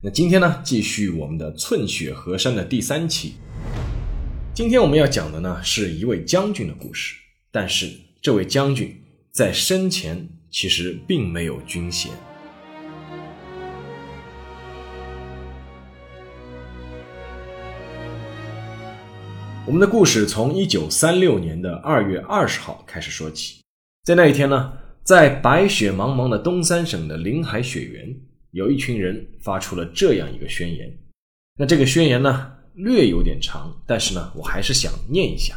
那今天呢，继续我们的寸雪河山的第三期。今天我们要讲的呢，是一位将军的故事。但是这位将军在生前其实并没有军衔。我们的故事从一九三六年的二月二十号开始说起。在那一天呢，在白雪茫茫的东三省的临海雪原。有一群人发出了这样一个宣言，那这个宣言呢略有点长，但是呢我还是想念一下。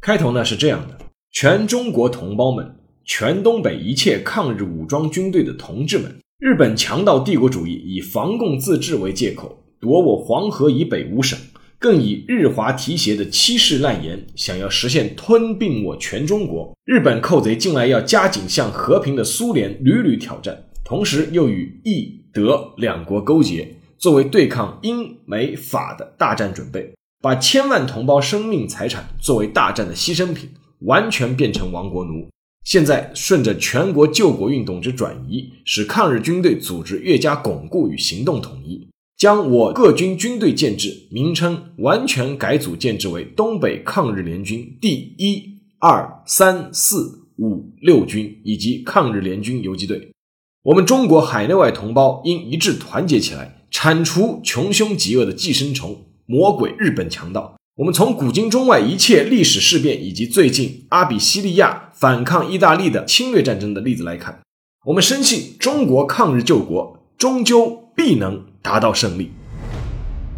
开头呢是这样的：全中国同胞们，全东北一切抗日武装军队的同志们，日本强盗帝国主义以防共自治为借口夺我黄河以北五省，更以日华提携的欺世滥言，想要实现吞并我全中国。日本寇贼近来要加紧向和平的苏联屡屡挑战。同时又与意德两国勾结，作为对抗英美法的大战准备，把千万同胞生命财产作为大战的牺牲品，完全变成亡国奴。现在顺着全国救国运动之转移，使抗日军队组织越加巩固与行动统一，将我各军军队建制名称完全改组建制为东北抗日联军第一、二、三、四、五、六军以及抗日联军游击队。我们中国海内外同胞应一致团结起来，铲除穷凶极恶的寄生虫魔鬼日本强盗。我们从古今中外一切历史事变，以及最近阿比西利亚反抗意大利的侵略战争的例子来看，我们深信中国抗日救国终究必能达到胜利。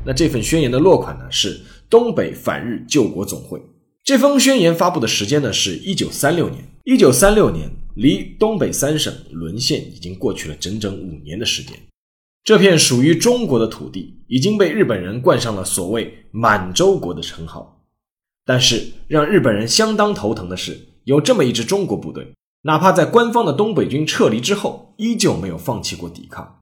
那这份宣言的落款呢？是东北反日救国总会。这封宣言发布的时间呢？是一九三六年。一九三六年。离东北三省沦陷已经过去了整整五年的时间，这片属于中国的土地已经被日本人冠上了所谓“满洲国”的称号。但是让日本人相当头疼的是，有这么一支中国部队，哪怕在官方的东北军撤离之后，依旧没有放弃过抵抗。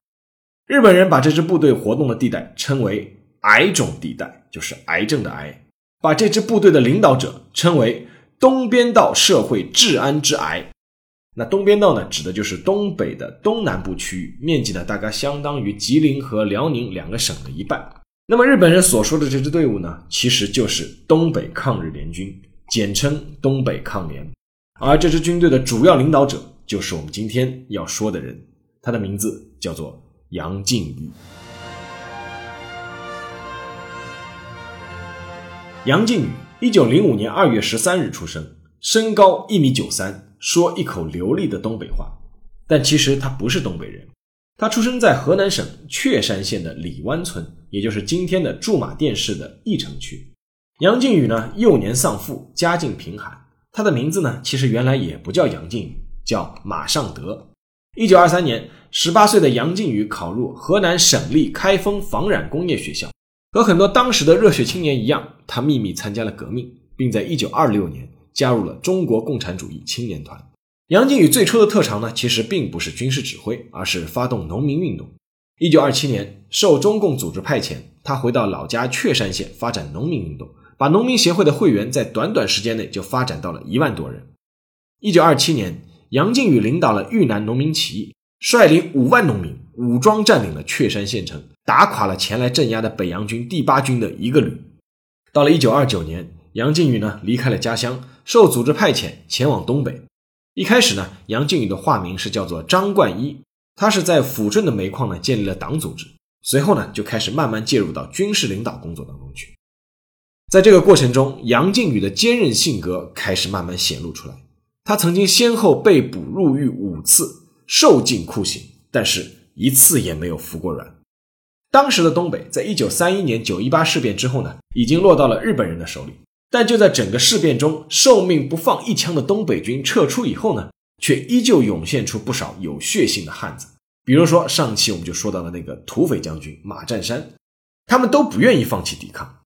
日本人把这支部队活动的地带称为“癌种地带”，就是癌症的癌；把这支部队的领导者称为“东边道社会治安之癌”。那东边道呢，指的就是东北的东南部区域，面积呢大概相当于吉林和辽宁两个省的一半。那么日本人所说的这支队伍呢，其实就是东北抗日联军，简称东北抗联。而这支军队的主要领导者就是我们今天要说的人，他的名字叫做杨靖宇。杨靖宇，一九零五年二月十三日出生，身高一米九三。说一口流利的东北话，但其实他不是东北人。他出生在河南省确山县的李湾村，也就是今天的驻马店市的驿城区。杨靖宇呢，幼年丧父，家境贫寒。他的名字呢，其实原来也不叫杨靖宇，叫马尚德。一九二三年，十八岁的杨靖宇考入河南省立开封纺染工业学校。和很多当时的热血青年一样，他秘密参加了革命，并在一九二六年。加入了中国共产主义青年团。杨靖宇最初的特长呢，其实并不是军事指挥，而是发动农民运动。一九二七年，受中共组织派遣，他回到老家确山县发展农民运动，把农民协会的会员在短短时间内就发展到了一万多人。一九二七年，杨靖宇领导了豫南农民起义，率领五万农民武装占领了确山县城，打垮了前来镇压的北洋军第八军的一个旅。到了一九二九年。杨靖宇呢离开了家乡，受组织派遣前往东北。一开始呢，杨靖宇的化名是叫做张冠一，他是在抚顺的煤矿呢建立了党组织，随后呢就开始慢慢介入到军事领导工作当中去。在这个过程中，杨靖宇的坚韧性格开始慢慢显露出来。他曾经先后被捕入狱五次，受尽酷刑，但是一次也没有服过软。当时的东北，在一九三一年九一八事变之后呢，已经落到了日本人的手里。但就在整个事变中，受命不放一枪的东北军撤出以后呢，却依旧涌现出不少有血性的汉子。比如说，上期我们就说到了那个土匪将军马占山。他们都不愿意放弃抵抗。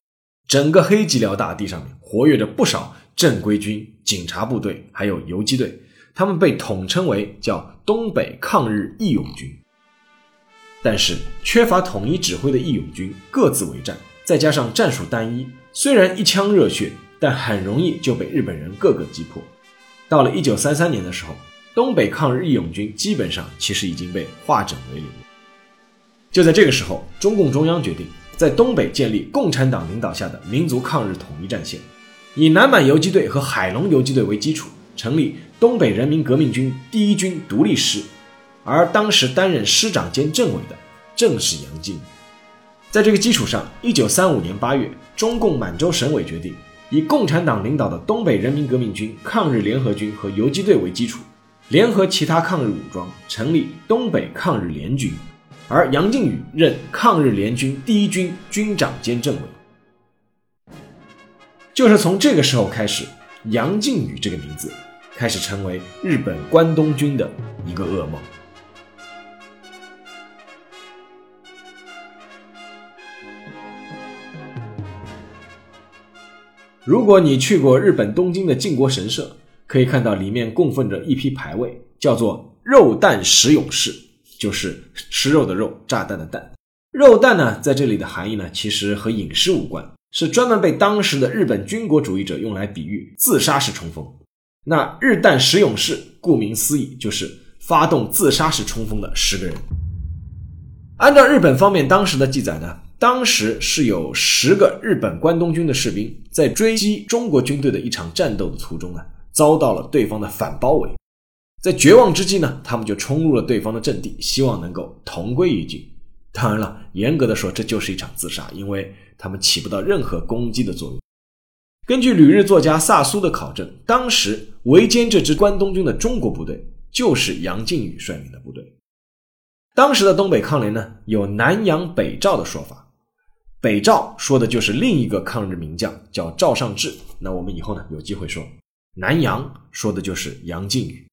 整个黑吉辽大地上面活跃着不少正规军、警察部队，还有游击队，他们被统称为叫东北抗日义勇军。但是缺乏统一指挥的义勇军各自为战，再加上战术单一，虽然一腔热血，但很容易就被日本人各个击破。到了一九三三年的时候，东北抗日义勇军基本上其实已经被化整为零。就在这个时候，中共中央决定。在东北建立共产党领导下的民族抗日统一战线，以南满游击队和海龙游击队为基础，成立东北人民革命军第一军独立师，而当时担任师长兼政委的正是杨靖宇。在这个基础上，一九三五年八月，中共满洲省委决定以共产党领导的东北人民革命军抗日联合军和游击队为基础，联合其他抗日武装，成立东北抗日联军。而杨靖宇任抗日联军第一军军长兼政委，就是从这个时候开始，杨靖宇这个名字开始成为日本关东军的一个噩梦。如果你去过日本东京的靖国神社，可以看到里面供奉着一批牌位，叫做“肉弹石勇士”。就是吃肉的肉，炸弹的弹。肉弹呢，在这里的含义呢，其实和饮食无关，是专门被当时的日本军国主义者用来比喻自杀式冲锋。那日弹十勇士，顾名思义，就是发动自杀式冲锋的十个人。按照日本方面当时的记载呢，当时是有十个日本关东军的士兵在追击中国军队的一场战斗的途中呢，遭到了对方的反包围。在绝望之际呢，他们就冲入了对方的阵地，希望能够同归于尽。当然了，严格的说，这就是一场自杀，因为他们起不到任何攻击的作用。根据旅日作家萨苏的考证，当时围歼这支关东军的中国部队就是杨靖宇率领的部队。当时的东北抗联呢，有南杨北赵的说法，北赵说的就是另一个抗日名将，叫赵尚志。那我们以后呢，有机会说。南杨说的就是杨靖宇。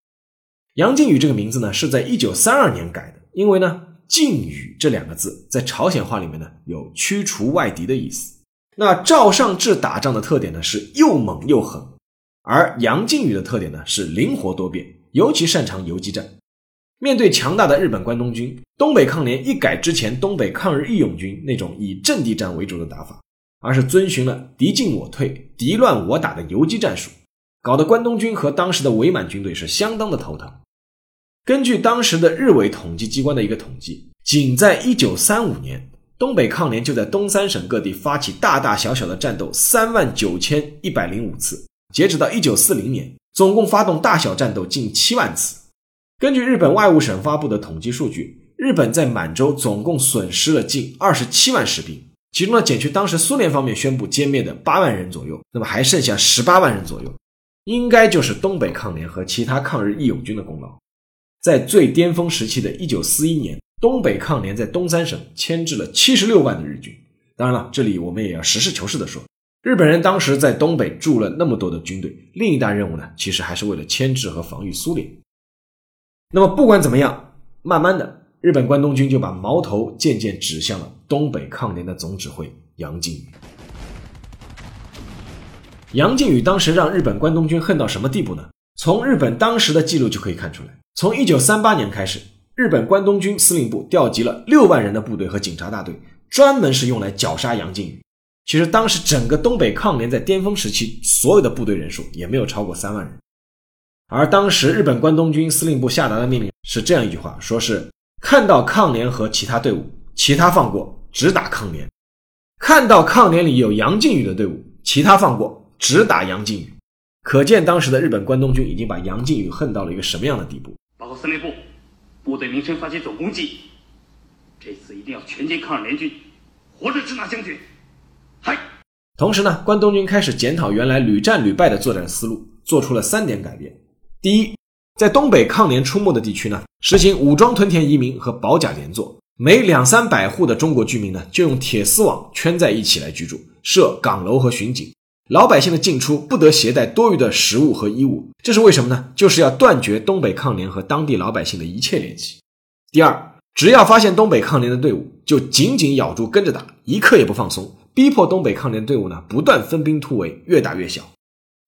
杨靖宇这个名字呢，是在一九三二年改的，因为呢“靖宇”这两个字在朝鲜话里面呢有驱除外敌的意思。那赵尚志打仗的特点呢是又猛又狠，而杨靖宇的特点呢是灵活多变，尤其擅长游击战。面对强大的日本关东军，东北抗联一改之前东北抗日义勇军那种以阵地战为主的打法，而是遵循了敌进我退、敌乱我打的游击战术，搞得关东军和当时的伪满军队是相当的头疼。根据当时的日伪统计机关的一个统计，仅在1935年，东北抗联就在东三省各地发起大大小小的战斗三万九千一百零五次。截止到1940年，总共发动大小战斗近七万次。根据日本外务省发布的统计数据，日本在满洲总共损失了近二十七万士兵，其中呢，减去当时苏联方面宣布歼灭的八万人左右，那么还剩下十八万人左右，应该就是东北抗联和其他抗日义勇军的功劳。在最巅峰时期的1941年，东北抗联在东三省牵制了76万的日军。当然了，这里我们也要实事求是的说，日本人当时在东北驻了那么多的军队，另一大任务呢，其实还是为了牵制和防御苏联。那么不管怎么样，慢慢的，日本关东军就把矛头渐渐指向了东北抗联的总指挥杨靖宇。杨靖宇当时让日本关东军恨到什么地步呢？从日本当时的记录就可以看出来。从一九三八年开始，日本关东军司令部调集了六万人的部队和警察大队，专门是用来绞杀杨靖宇。其实当时整个东北抗联在巅峰时期，所有的部队人数也没有超过三万人。而当时日本关东军司令部下达的命令是这样一句话：说是看到抗联和其他队伍，其他放过，只打抗联；看到抗联里有杨靖宇的队伍，其他放过，只打杨靖宇。可见当时的日本关东军已经把杨靖宇恨到了一个什么样的地步。报告司令部，部队名称发起总攻击，这次一定要全歼抗日联军，活着支那将军。嗨！同时呢，关东军开始检讨原来屡战屡败的作战思路，做出了三点改变。第一，在东北抗联出没的地区呢，实行武装屯田移民和保甲连坐，每两三百户的中国居民呢，就用铁丝网圈在一起来居住，设岗楼和巡警。老百姓的进出不得携带多余的食物和衣物，这是为什么呢？就是要断绝东北抗联和当地老百姓的一切联系。第二，只要发现东北抗联的队伍，就紧紧咬住跟着打，一刻也不放松，逼迫东北抗联队伍呢不断分兵突围，越打越小。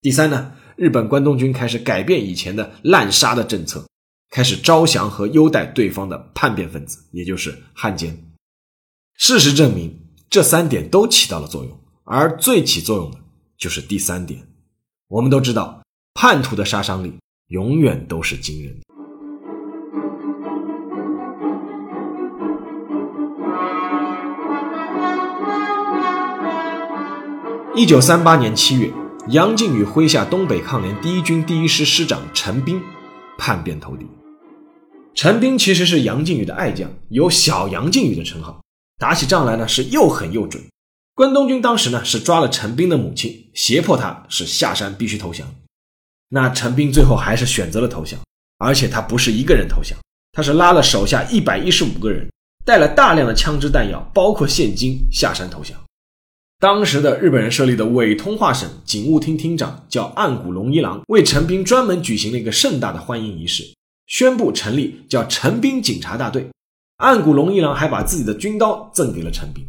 第三呢，日本关东军开始改变以前的滥杀的政策，开始招降和优待对方的叛变分子，也就是汉奸。事实证明，这三点都起到了作用，而最起作用的就是第三点。我们都知道，叛徒的杀伤力永远都是惊人的。一九三八年七月，杨靖宇麾下东北抗联第一军第一师师长陈斌叛变投敌。陈斌其实是杨靖宇的爱将，有“小杨靖宇”的称号。打起仗来呢，是又狠又准。关东军当时呢，是抓了陈斌的母亲，胁迫他是下山必须投降。那陈斌最后还是选择了投降，而且他不是一个人投降，他是拉了手下一百一十五个人，带了大量的枪支弹药，包括现金下山投降。当时的日本人设立的伪通化省警务厅厅长叫岸谷龙一郎，为陈兵专门举行了一个盛大的欢迎仪式，宣布成立叫陈兵警察大队。岸谷龙一郎还把自己的军刀赠给了陈兵，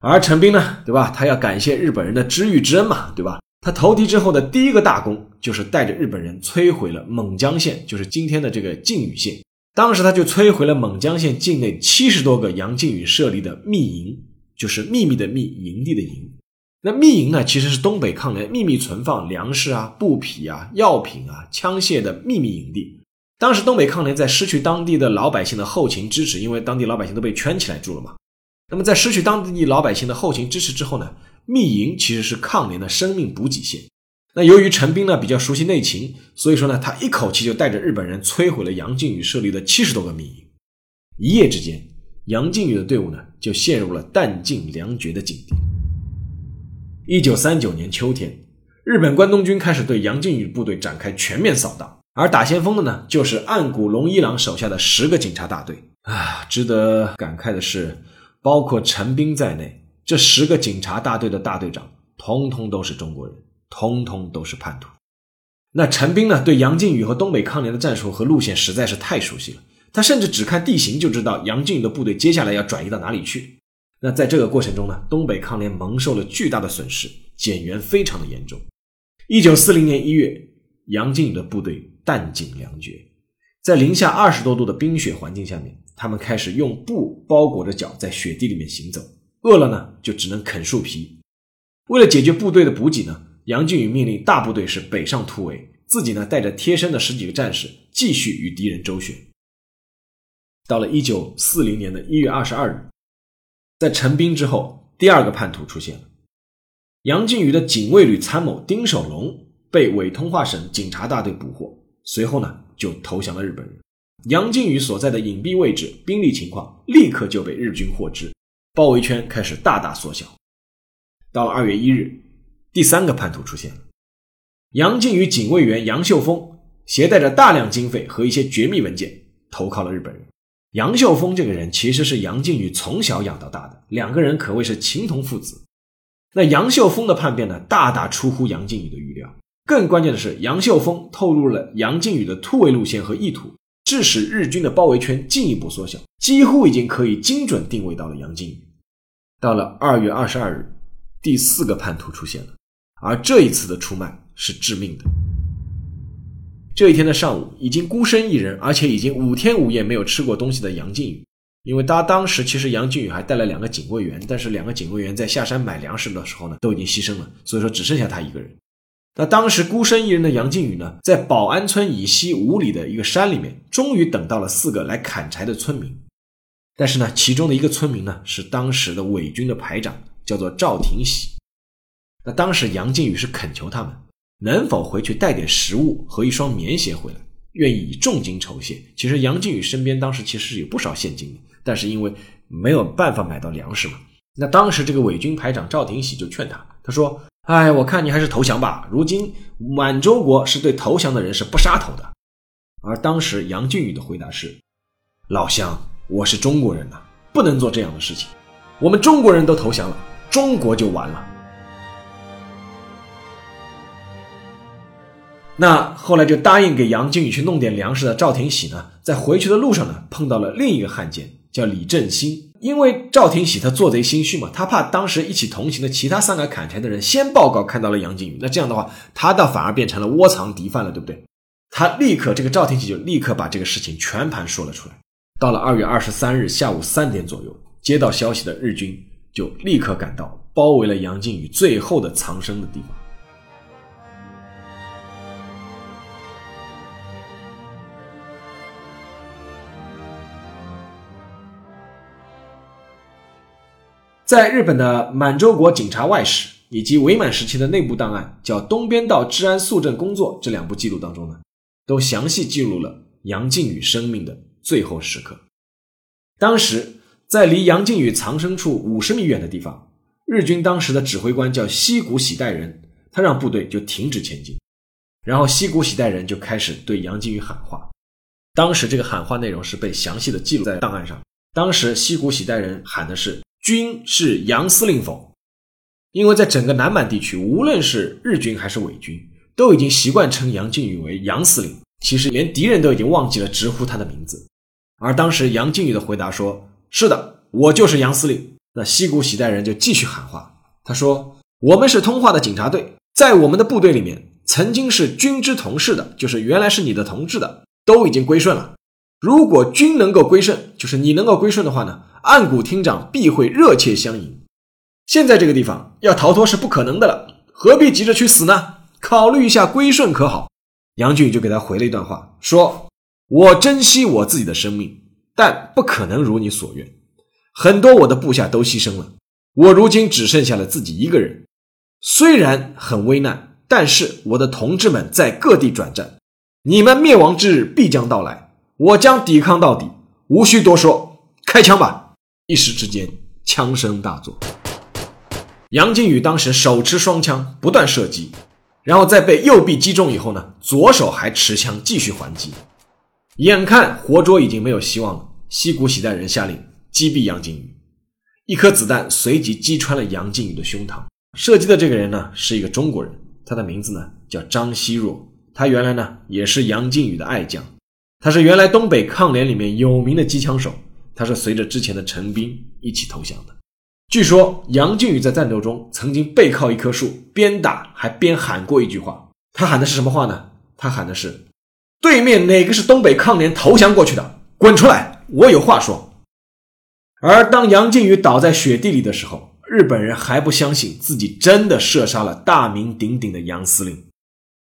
而陈兵呢，对吧？他要感谢日本人的知遇之恩嘛，对吧？他投敌之后的第一个大功，就是带着日本人摧毁了勐江县，就是今天的这个靖宇县。当时他就摧毁了勐江县境内七十多个杨靖宇设立的密营。就是秘密的密营地的营，那密营呢，其实是东北抗联秘密存放粮食啊、布匹啊、药品啊、枪械的秘密营地。当时东北抗联在失去当地的老百姓的后勤支持，因为当地老百姓都被圈起来住了嘛。那么在失去当地老百姓的后勤支持之后呢，密营其实是抗联的生命补给线。那由于陈兵呢比较熟悉内情，所以说呢，他一口气就带着日本人摧毁了杨靖宇设立的七十多个密营，一夜之间。杨靖宇的队伍呢，就陷入了弹尽粮绝的境地。一九三九年秋天，日本关东军开始对杨靖宇部队展开全面扫荡，而打先锋的呢，就是岸谷龙一郎手下的十个警察大队。啊，值得感慨的是，包括陈兵在内，这十个警察大队的大队长，通通都是中国人，通通都是叛徒。那陈兵呢，对杨靖宇和东北抗联的战术和路线实在是太熟悉了。他甚至只看地形就知道杨靖宇的部队接下来要转移到哪里去。那在这个过程中呢，东北抗联蒙受了巨大的损失，减员非常的严重。一九四零年一月，杨靖宇的部队弹尽粮绝，在零下二十多度的冰雪环境下面，他们开始用布包裹着脚在雪地里面行走，饿了呢就只能啃树皮。为了解决部队的补给呢，杨靖宇命令大部队是北上突围，自己呢带着贴身的十几个战士继续与敌人周旋。到了一九四零年的一月二十二日，在陈兵之后，第二个叛徒出现了。杨靖宇的警卫旅参谋丁守龙被伪通化省警察大队捕获，随后呢就投降了日本人。杨靖宇所在的隐蔽位置兵力情况立刻就被日军获知，包围圈开始大大缩小。到了二月一日，第三个叛徒出现了。杨靖宇警卫员杨秀峰携带着大量经费和一些绝密文件，投靠了日本人。杨秀峰这个人其实是杨靖宇从小养到大的，两个人可谓是情同父子。那杨秀峰的叛变呢，大大出乎杨靖宇的预料。更关键的是，杨秀峰透露了杨靖宇的突围路线和意图，致使日军的包围圈进一步缩小，几乎已经可以精准定位到了杨靖宇。到了二月二十二日，第四个叛徒出现了，而这一次的出卖是致命的。这一天的上午，已经孤身一人，而且已经五天五夜没有吃过东西的杨靖宇，因为他当时其实杨靖宇还带了两个警卫员，但是两个警卫员在下山买粮食的时候呢，都已经牺牲了，所以说只剩下他一个人。那当时孤身一人的杨靖宇呢，在保安村以西五里的一个山里面，终于等到了四个来砍柴的村民，但是呢，其中的一个村民呢，是当时的伪军的排长，叫做赵廷喜。那当时杨靖宇是恳求他们。能否回去带点食物和一双棉鞋回来？愿意以重金酬谢。其实杨靖宇身边当时其实是有不少现金的，但是因为没有办法买到粮食嘛。那当时这个伪军排长赵廷喜就劝他，他说：“哎，我看你还是投降吧。如今满洲国是对投降的人是不杀头的。”而当时杨靖宇的回答是：“老乡，我是中国人呐，不能做这样的事情。我们中国人都投降了，中国就完了。”那后来就答应给杨靖宇去弄点粮食的赵廷喜呢，在回去的路上呢，碰到了另一个汉奸，叫李振兴。因为赵廷喜他做贼心虚嘛，他怕当时一起同行的其他三个砍柴的人先报告看到了杨靖宇，那这样的话，他倒反而变成了窝藏敌犯了，对不对？他立刻，这个赵廷喜就立刻把这个事情全盘说了出来。到了二月二十三日下午三点左右，接到消息的日军就立刻赶到，包围了杨靖宇最后的藏身的地方。在日本的满洲国警察外史以及伪满时期的内部档案，叫《东边道治安肃正工作》这两部记录当中呢，都详细记录了杨靖宇生命的最后时刻。当时在离杨靖宇藏身处五十米远的地方，日军当时的指挥官叫西谷喜代人，他让部队就停止前进，然后西谷喜代人就开始对杨靖宇喊话。当时这个喊话内容是被详细的记录在档案上。当时西谷喜代人喊的是。军是杨司令否？因为在整个南满地区，无论是日军还是伪军，都已经习惯称杨靖宇为杨司令。其实连敌人都已经忘记了直呼他的名字。而当时杨靖宇的回答说：“是的，我就是杨司令。”那西谷喜代人就继续喊话，他说：“我们是通化的警察队，在我们的部队里面，曾经是军之同事的，就是原来是你的同志的，都已经归顺了。如果军能够归顺，就是你能够归顺的话呢？”岸谷厅长必会热切相迎。现在这个地方要逃脱是不可能的了，何必急着去死呢？考虑一下归顺可好？杨俊就给他回了一段话，说：“我珍惜我自己的生命，但不可能如你所愿。很多我的部下都牺牲了，我如今只剩下了自己一个人。虽然很危难，但是我的同志们在各地转战，你们灭亡之日必将到来，我将抵抗到底。无需多说，开枪吧。”一时之间，枪声大作。杨靖宇当时手持双枪，不断射击，然后在被右臂击中以后呢，左手还持枪继续还击。眼看活捉已经没有希望了，西谷喜代人下令击毙杨靖宇。一颗子弹随即击穿了杨靖宇的胸膛。射击的这个人呢，是一个中国人，他的名字呢叫张希若。他原来呢也是杨靖宇的爱将，他是原来东北抗联里面有名的机枪手。他是随着之前的陈兵一起投降的。据说杨靖宇在战斗中曾经背靠一棵树，边打还边喊过一句话。他喊的是什么话呢？他喊的是：“对面哪个是东北抗联投降过去的？滚出来！我有话说。”而当杨靖宇倒在雪地里的时候，日本人还不相信自己真的射杀了大名鼎鼎的杨司令。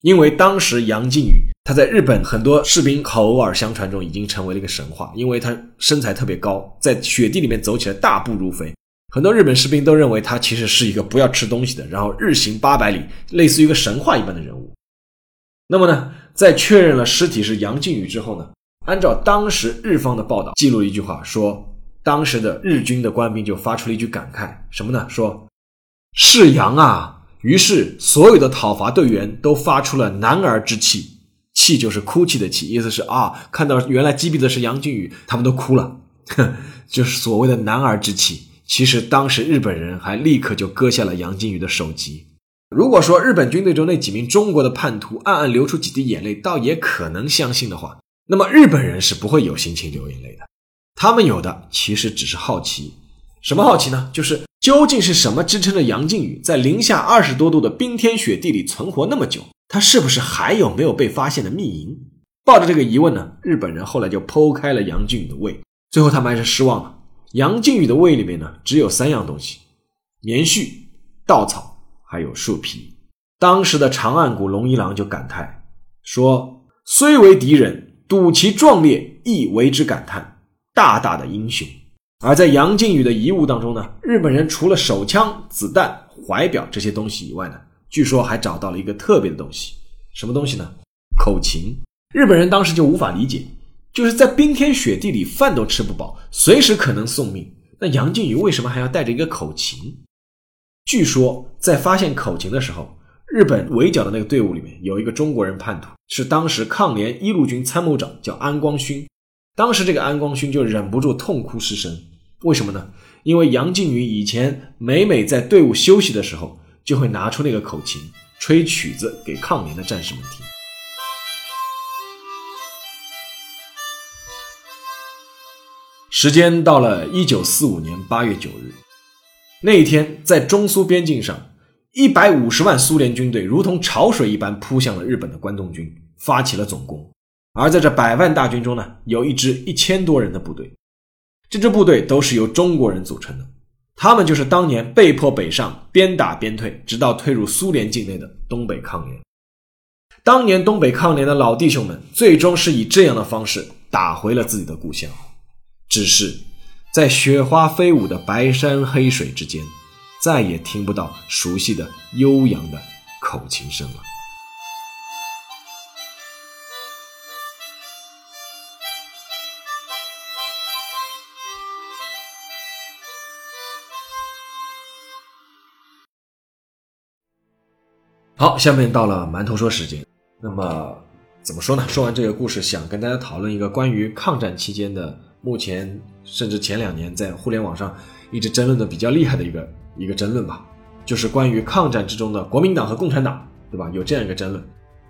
因为当时杨靖宇他在日本很多士兵口耳相传中已经成为了一个神话，因为他身材特别高，在雪地里面走起来大步如飞，很多日本士兵都认为他其实是一个不要吃东西的，然后日行八百里，类似于一个神话一般的人物。那么呢，在确认了尸体是杨靖宇之后呢，按照当时日方的报道记录了一句话，说当时的日军的官兵就发出了一句感慨，什么呢？说是杨啊。于是，所有的讨伐队员都发出了男儿之气，气就是哭泣的气，意思是啊，看到原来击毙的是杨靖宇，他们都哭了，哼就是所谓的男儿之气。其实当时日本人还立刻就割下了杨靖宇的首级。如果说日本军队中那几名中国的叛徒暗暗流出几滴眼泪，倒也可能相信的话，那么日本人是不会有心情流眼泪的。他们有的其实只是好奇，什么好奇呢？就是。究竟是什么支撑着杨靖宇在零下二十多度的冰天雪地里存活那么久？他是不是还有没有被发现的秘营？抱着这个疑问呢，日本人后来就剖开了杨靖宇的胃，最后他们还是失望了。杨靖宇的胃里面呢，只有三样东西：棉絮、稻草，还有树皮。当时的长岸谷龙一郎就感叹说：“虽为敌人，睹其壮烈，亦为之感叹，大大的英雄。”而在杨靖宇的遗物当中呢，日本人除了手枪、子弹、怀表这些东西以外呢，据说还找到了一个特别的东西，什么东西呢？口琴。日本人当时就无法理解，就是在冰天雪地里，饭都吃不饱，随时可能送命，那杨靖宇为什么还要带着一个口琴？据说在发现口琴的时候，日本围剿的那个队伍里面有一个中国人叛徒，是当时抗联一路军参谋长，叫安光勋。当时这个安光勋就忍不住痛哭失声，为什么呢？因为杨靖宇以前每每在队伍休息的时候，就会拿出那个口琴吹曲子给抗联的战士们听。时间到了一九四五年八月九日，那一天，在中苏边境上，一百五十万苏联军队如同潮水一般扑向了日本的关东军，发起了总攻。而在这百万大军中呢，有一支一千多人的部队，这支部队都是由中国人组成的，他们就是当年被迫北上，边打边退，直到退入苏联境内的东北抗联。当年东北抗联的老弟兄们，最终是以这样的方式打回了自己的故乡。只是，在雪花飞舞的白山黑水之间，再也听不到熟悉的悠扬的口琴声了。好，下面到了馒头说时间。那么，怎么说呢？说完这个故事，想跟大家讨论一个关于抗战期间的。目前甚至前两年在互联网上一直争论的比较厉害的一个一个争论吧，就是关于抗战之中的国民党和共产党，对吧？有这样一个争论，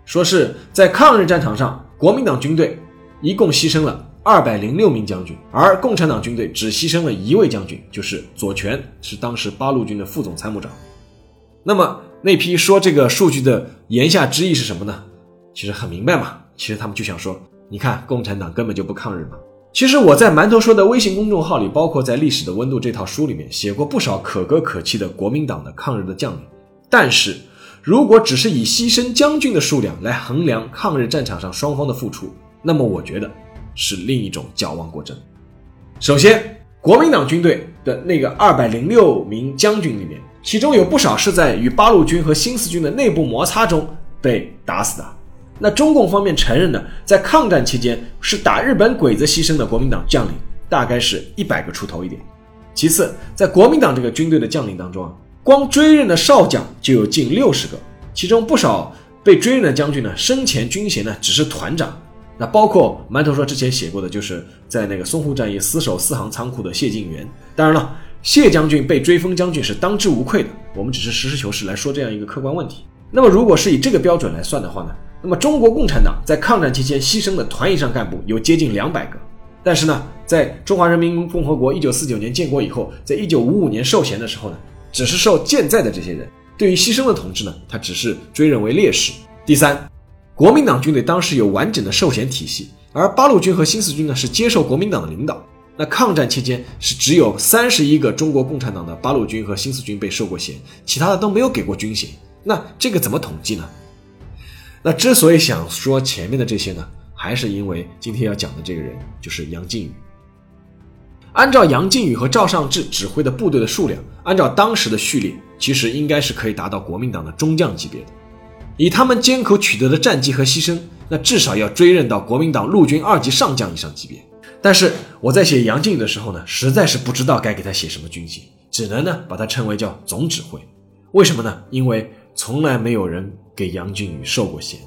说是在抗日战场上，国民党军队一共牺牲了二百零六名将军，而共产党军队只牺牲了一位将军，就是左权，是当时八路军的副总参谋长。那么那批说这个数据的言下之意是什么呢？其实很明白嘛，其实他们就想说，你看共产党根本就不抗日嘛。其实我在馒头说的微信公众号里，包括在《历史的温度》这套书里面，写过不少可歌可泣的国民党的抗日的将领。但是，如果只是以牺牲将军的数量来衡量抗日战场上双方的付出，那么我觉得是另一种矫枉过正。首先，国民党军队的那个二百零六名将军里面，其中有不少是在与八路军和新四军的内部摩擦中被打死的。那中共方面承认呢，在抗战期间是打日本鬼子牺牲的国民党将领，大概是一百个出头一点。其次，在国民党这个军队的将领当中啊，光追认的少将就有近六十个，其中不少被追认的将军呢，生前军衔呢只是团长。那包括馒头说之前写过的，就是在那个淞沪战役死守四行仓库的谢晋元。当然了，谢将军被追封将军是当之无愧的。我们只是实事求是来说这样一个客观问题。那么，如果是以这个标准来算的话呢？那么，中国共产党在抗战期间牺牲的团以上干部有接近两百个，但是呢，在中华人民共和国一九四九年建国以后，在一九五五年授衔的时候呢，只是受健在的这些人，对于牺牲的同志呢，他只是追认为烈士。第三，国民党军队当时有完整的授衔体系，而八路军和新四军呢是接受国民党的领导。那抗战期间是只有三十一个中国共产党的八路军和新四军被授过衔，其他的都没有给过军衔。那这个怎么统计呢？那之所以想说前面的这些呢，还是因为今天要讲的这个人就是杨靖宇。按照杨靖宇和赵尚志指挥的部队的数量，按照当时的序列，其实应该是可以达到国民党的中将级别的。以他们艰苦取得的战绩和牺牲，那至少要追认到国民党陆军二级上将以上级别。但是我在写杨靖宇的时候呢，实在是不知道该给他写什么军衔，只能呢把他称为叫总指挥。为什么呢？因为从来没有人。给杨靖宇授过衔，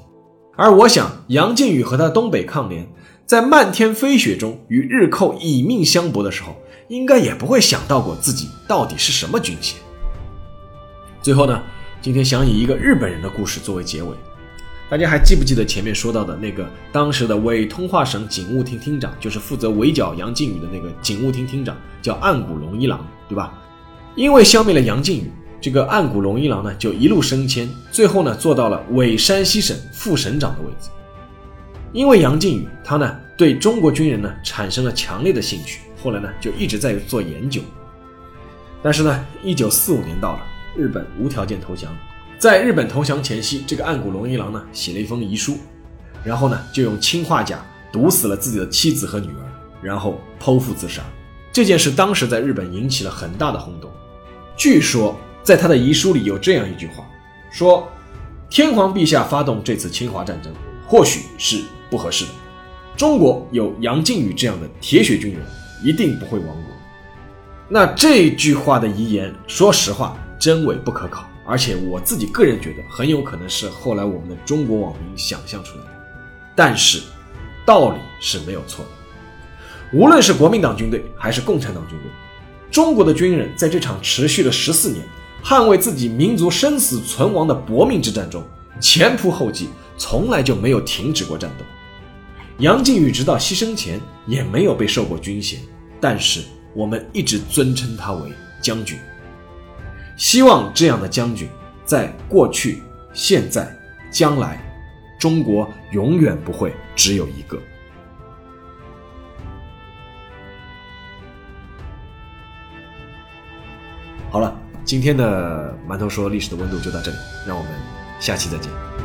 而我想杨靖宇和他东北抗联在漫天飞雪中与日寇以命相搏的时候，应该也不会想到过自己到底是什么军衔。最后呢，今天想以一个日本人的故事作为结尾。大家还记不记得前面说到的那个当时的伪通化省警务厅厅长，就是负责围剿杨靖宇的那个警务厅厅长，叫岸谷龙一郎，对吧？因为消灭了杨靖宇。这个岸谷龙一郎呢，就一路升迁，最后呢，做到了伪山西省副省长的位置。因为杨靖宇他呢，对中国军人呢，产生了强烈的兴趣，后来呢，就一直在做研究。但是呢，一九四五年到了，日本无条件投降。在日本投降前夕，这个岸谷龙一郎呢，写了一封遗书，然后呢，就用氰化钾毒死了自己的妻子和女儿，然后剖腹自杀。这件事当时在日本引起了很大的轰动，据说。在他的遗书里有这样一句话，说：“天皇陛下发动这次侵华战争，或许是不合适的。中国有杨靖宇这样的铁血军人，一定不会亡国。”那这句话的遗言，说实话真伪不可考，而且我自己个人觉得很有可能是后来我们的中国网民想象出来的。但是道理是没有错的，无论是国民党军队还是共产党军队，中国的军人在这场持续了十四年。捍卫自己民族生死存亡的搏命之战中，前仆后继，从来就没有停止过战斗。杨靖宇直到牺牲前也没有被授过军衔，但是我们一直尊称他为将军。希望这样的将军在过去、现在、将来，中国永远不会只有一个。好了，今天的馒头说历史的温度就到这里，让我们下期再见。